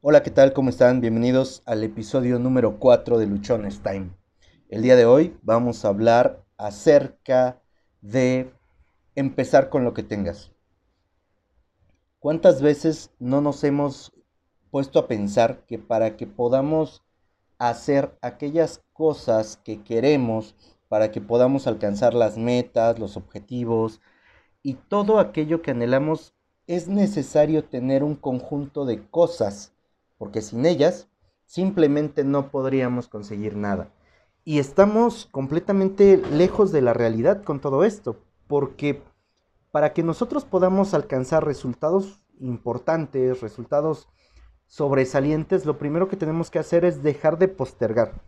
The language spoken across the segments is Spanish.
Hola, ¿qué tal? ¿Cómo están? Bienvenidos al episodio número 4 de Luchones Time. El día de hoy vamos a hablar acerca de empezar con lo que tengas. ¿Cuántas veces no nos hemos puesto a pensar que para que podamos hacer aquellas cosas que queremos, para que podamos alcanzar las metas, los objetivos y todo aquello que anhelamos, es necesario tener un conjunto de cosas porque sin ellas simplemente no podríamos conseguir nada. Y estamos completamente lejos de la realidad con todo esto, porque para que nosotros podamos alcanzar resultados importantes, resultados sobresalientes, lo primero que tenemos que hacer es dejar de postergar,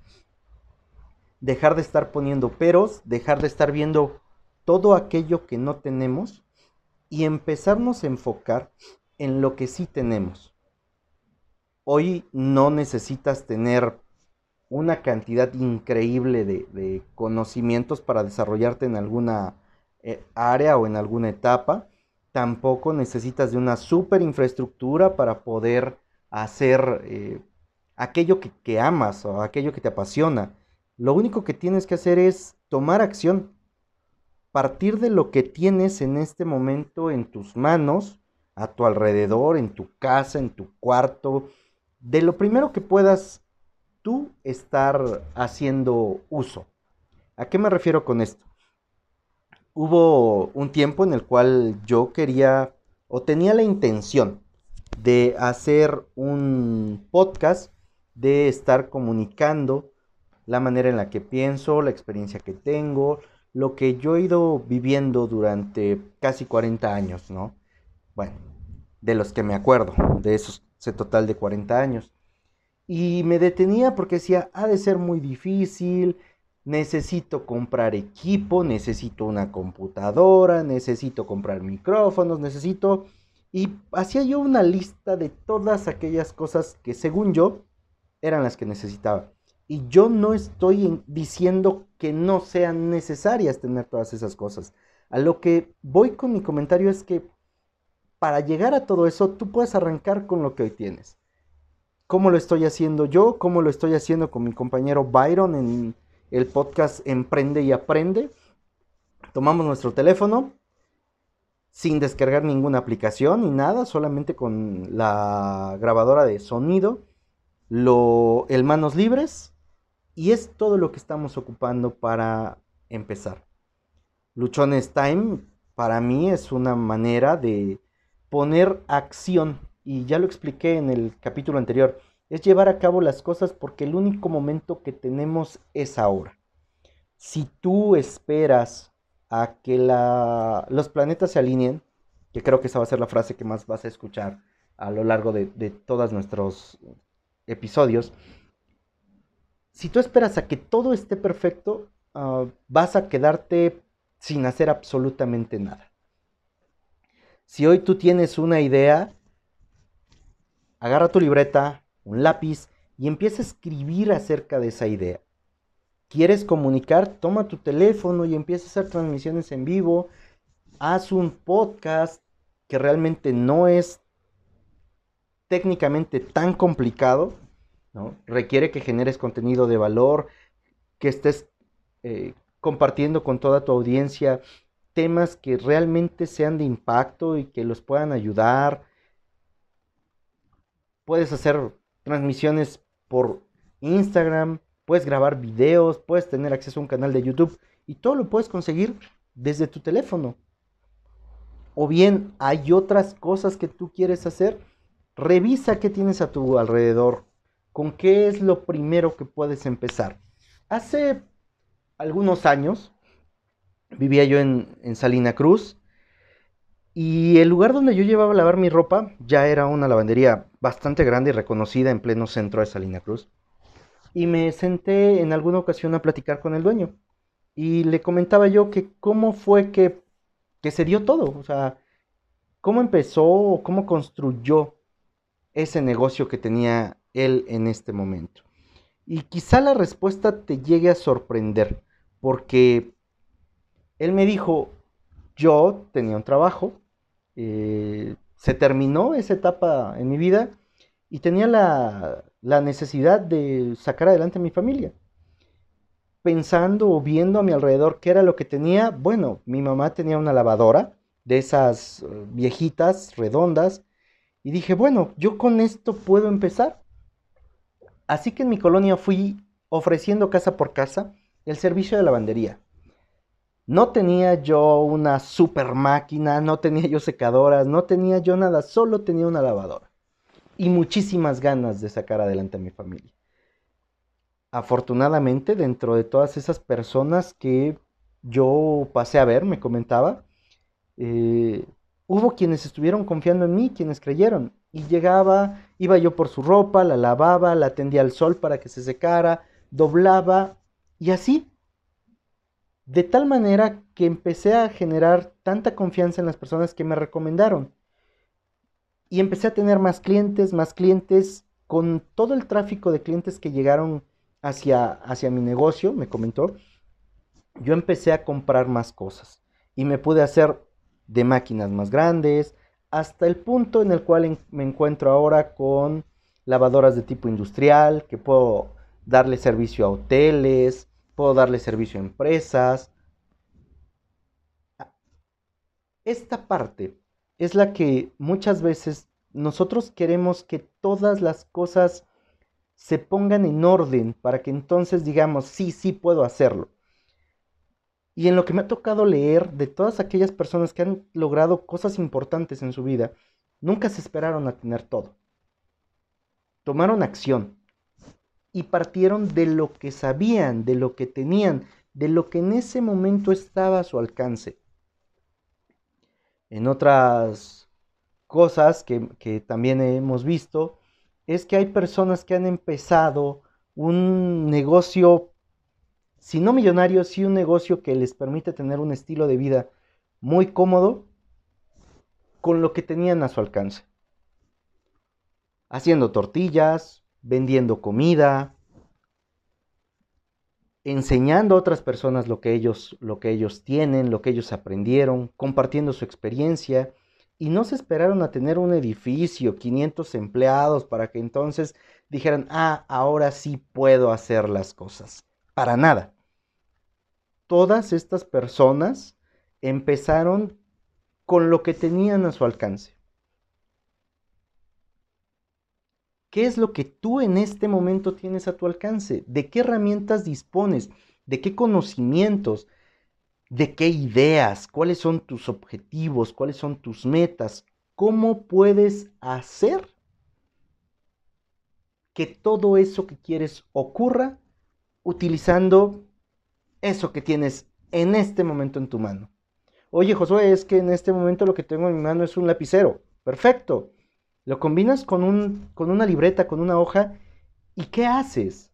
dejar de estar poniendo peros, dejar de estar viendo todo aquello que no tenemos y empezarnos a enfocar en lo que sí tenemos. Hoy no necesitas tener una cantidad increíble de, conocimientos para desarrollarte en alguna eh, área o en alguna etapa. Tampoco necesitas de una super infraestructura para poder hacer eh, aquello que, que amas o aquello que te apasiona. Lo único que tienes que hacer es tomar acción, partir de lo que tienes en este momento en tus manos, a tu alrededor, en tu casa, en tu cuarto, de lo primero que puedas tú estar haciendo uso. ¿A qué me refiero con esto? Hubo un tiempo en el cual yo quería o tenía la intención de hacer un podcast, de estar comunicando la manera en la que pienso, la experiencia que tengo, lo que yo he ido viviendo durante casi 40 años, ¿no? Bueno, de los que me acuerdo, de esos ese total de 40 años. Y me detenía porque decía, ha de ser muy difícil, necesito comprar equipo, necesito una computadora, necesito comprar micrófonos, necesito... Y hacía yo una lista de todas aquellas cosas que según yo eran las que necesitaba. Y yo no estoy diciendo que no sean necesarias tener todas esas cosas. A lo que voy con mi comentario es que para llegar a todo eso, tú puedes arrancar con lo que hoy tienes. ¿Cómo lo estoy haciendo yo? ¿Cómo lo estoy haciendo con mi compañero Byron en el podcast Emprende y Aprende? Tomamos nuestro teléfono sin descargar ninguna aplicación ni nada, solamente con la grabadora de sonido, lo, el manos libres y es todo lo que estamos ocupando para empezar. Luchones Time para mí es una manera de poner acción, y ya lo expliqué en el capítulo anterior, es llevar a cabo las cosas porque el único momento que tenemos es ahora. Si tú esperas a que la, los planetas se alineen, que creo que esa va a ser la frase que más vas a escuchar a lo largo de, todos nuestros episodios, si tú esperas a que todo esté perfecto, ah, vas a quedarte sin hacer absolutamente nada. Si hoy tú tienes una idea, agarra tu libreta, un lápiz y empieza a escribir acerca de esa idea. ¿Quieres comunicar? Toma tu teléfono y empieza a hacer transmisiones en vivo. Haz un podcast que realmente no es técnicamente tan complicado. ¿no? Requiere que generes contenido de valor, que estés eh, compartiendo con toda tu audiencia temas que realmente sean de impacto y que los puedan ayudar. Puedes hacer transmisiones por Instagram, puedes grabar videos, puedes tener acceso a un canal de YouTube y todo lo puedes conseguir desde tu teléfono. O bien hay otras cosas que tú quieres hacer, revisa qué tienes a tu alrededor, con qué es lo primero que puedes empezar. Hace algunos años, vivía yo en, Salina Cruz. Y el lugar donde yo llevaba a lavar mi ropa ya era una lavandería bastante grande y reconocida en pleno centro de Salina Cruz. Y me senté en alguna ocasión a platicar con el dueño. Y le comentaba yo que cómo fue que, que se dio todo. O sea, cómo empezó o cómo construyó ese negocio que tenía él en este momento. Y quizá la respuesta te llegue a sorprender. Porque él me dijo, yo tenía un trabajo, eh, se terminó esa etapa en mi vida y tenía la, la necesidad de sacar adelante a mi familia. Pensando o viendo a mi alrededor qué era lo que tenía, bueno, mi mamá tenía una lavadora de esas eh, viejitas, redondas, y dije, bueno, yo con esto puedo empezar. Así que en mi colonia fui ofreciendo casa por casa el servicio de lavandería. No tenía yo una super máquina, no tenía yo secadoras, no tenía yo nada, solo tenía una lavadora. Y muchísimas ganas de sacar adelante a mi familia. Afortunadamente, dentro de todas esas personas que yo pasé a ver, me comentaba, eh, hubo quienes estuvieron confiando en mí, quienes creyeron. Y llegaba, iba yo por su ropa, la lavaba, la tendía al sol para que se secara, doblaba y así. De tal manera que empecé a generar tanta confianza en las personas que me recomendaron. Y empecé a tener más clientes, más clientes, con todo el tráfico de clientes que llegaron hacia, hacia mi negocio, me comentó, yo empecé a comprar más cosas y me pude hacer de máquinas más grandes, hasta el punto en el cual me encuentro ahora con lavadoras de tipo industrial, que puedo darle servicio a hoteles, puedo darle servicio a empresas. Esta parte es la que muchas veces nosotros queremos que todas las cosas se pongan en orden para que entonces digamos, sí, sí puedo hacerlo. Y en lo que me ha tocado leer de todas aquellas personas que han logrado cosas importantes en su vida, nunca se esperaron a tener todo. Tomaron acción y partieron de lo que sabían, de lo que tenían, de lo que en ese momento estaba a su alcance. En otras cosas que, que también hemos visto, es que hay personas que han empezado un negocio si no millonario, sí un negocio que les permite tener un estilo de vida muy cómodo con lo que tenían a su alcance. Haciendo tortillas, vendiendo comida, enseñando a otras personas lo que ellos, lo que ellos tienen, lo que ellos aprendieron, compartiendo su experiencia. Y no se esperaron a tener un edificio, 500 empleados, para que entonces dijeran, ah, ahora sí puedo hacer las cosas. Para nada. Todas estas personas empezaron con lo que tenían a su alcance. ¿Qué es lo que tú en este momento tienes a tu alcance? ¿De qué herramientas dispones? ¿De qué conocimientos? ¿De qué ideas? ¿Cuáles son tus objetivos? ¿Cuáles son tus metas? ¿Cómo puedes hacer que todo eso que quieres ocurra utilizando eso que tienes en este momento en tu mano. Oye, Josué, es que en este momento lo que tengo en mi mano es un lapicero. Perfecto. Lo combinas con, un, con una libreta, con una hoja, ¿y qué haces?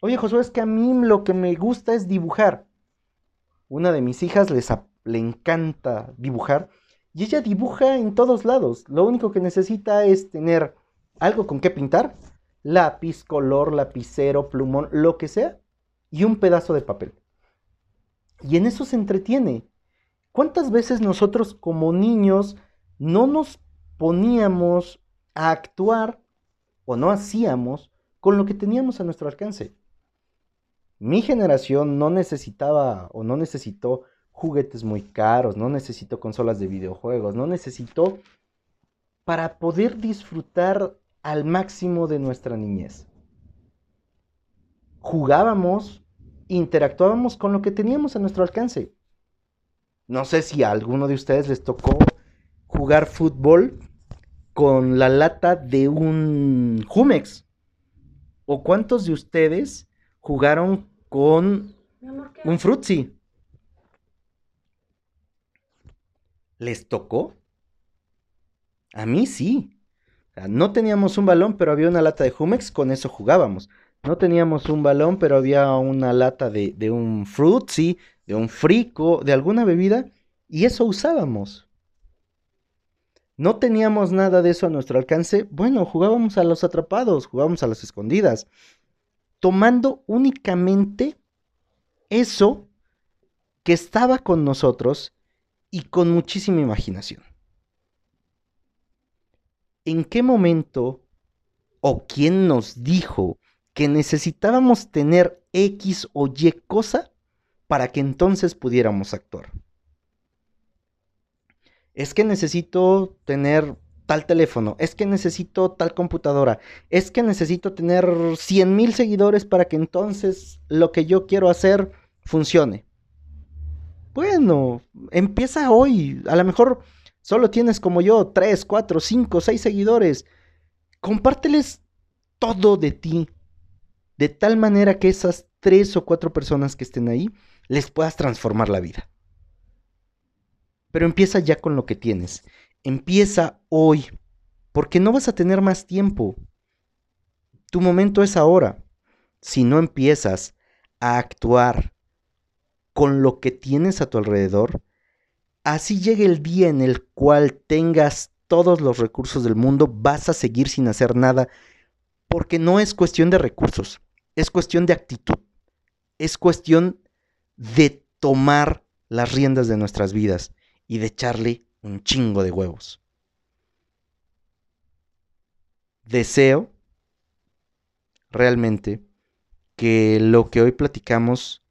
Oye, Josué, es que a mí lo que me gusta es dibujar. Una de mis hijas les, le encanta dibujar y ella dibuja en todos lados. Lo único que necesita es tener algo con qué pintar, lápiz, color, lapicero, plumón, lo que sea, y un pedazo de papel. Y en eso se entretiene. ¿Cuántas veces nosotros como niños no nos poníamos a actuar o no hacíamos con lo que teníamos a nuestro alcance? Mi generación no necesitaba o no necesitó juguetes muy caros, no necesitó consolas de videojuegos, no necesitó para poder disfrutar al máximo de nuestra niñez. Jugábamos interactuábamos con lo que teníamos a nuestro alcance. No sé si a alguno de ustedes les tocó jugar fútbol con la lata de un Jumex. ¿O cuántos de ustedes jugaron con un Frutzi? ¿Les tocó? A mí sí. no teníamos un balón, pero había una lata de Jumex, con eso jugábamos. No teníamos un balón, pero había una lata de, de un frutzi, de un frico, de alguna bebida, y eso usábamos. No teníamos nada de eso a nuestro alcance. Bueno, jugábamos a los atrapados, jugábamos a las escondidas, tomando únicamente eso que estaba con nosotros y con muchísima imaginación. ¿En qué momento ¿O quién nos dijo que necesitábamos tener X o Y cosa para que entonces pudiéramos actuar? Es que necesito tener tal teléfono, es que necesito tal computadora, es que necesito tener 100 mil seguidores para que entonces lo que yo quiero hacer funcione. Bueno, empieza hoy. A lo mejor solo tienes como yo 3, 4, 5, 6 seguidores. Compárteles todo de ti. De tal manera que esas 3 o 4 personas que estén ahí les puedas transformar la vida. Pero empieza ya con lo que tienes. Empieza hoy, porque no vas a tener más tiempo. Tu momento es ahora. Si no empiezas a actuar con lo que tienes a tu alrededor, así llegue el día en el cual tengas todos los recursos del mundo, vas a seguir sin hacer nada, porque no es cuestión de recursos, es cuestión de actitud, es cuestión de tomar las riendas de nuestras vidas y de echarle un chingo de huevos. Deseo realmente que lo que hoy platicamos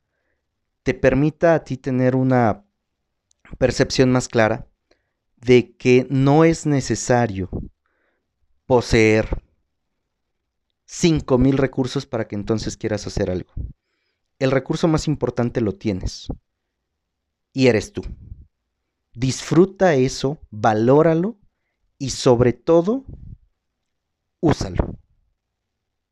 te permita a ti tener una percepción más clara de que no es necesario poseer mil recursos para que entonces quieras hacer algo. El recurso más importante lo tienes y eres tú. Disfruta eso, valóralo y sobre todo, úsalo.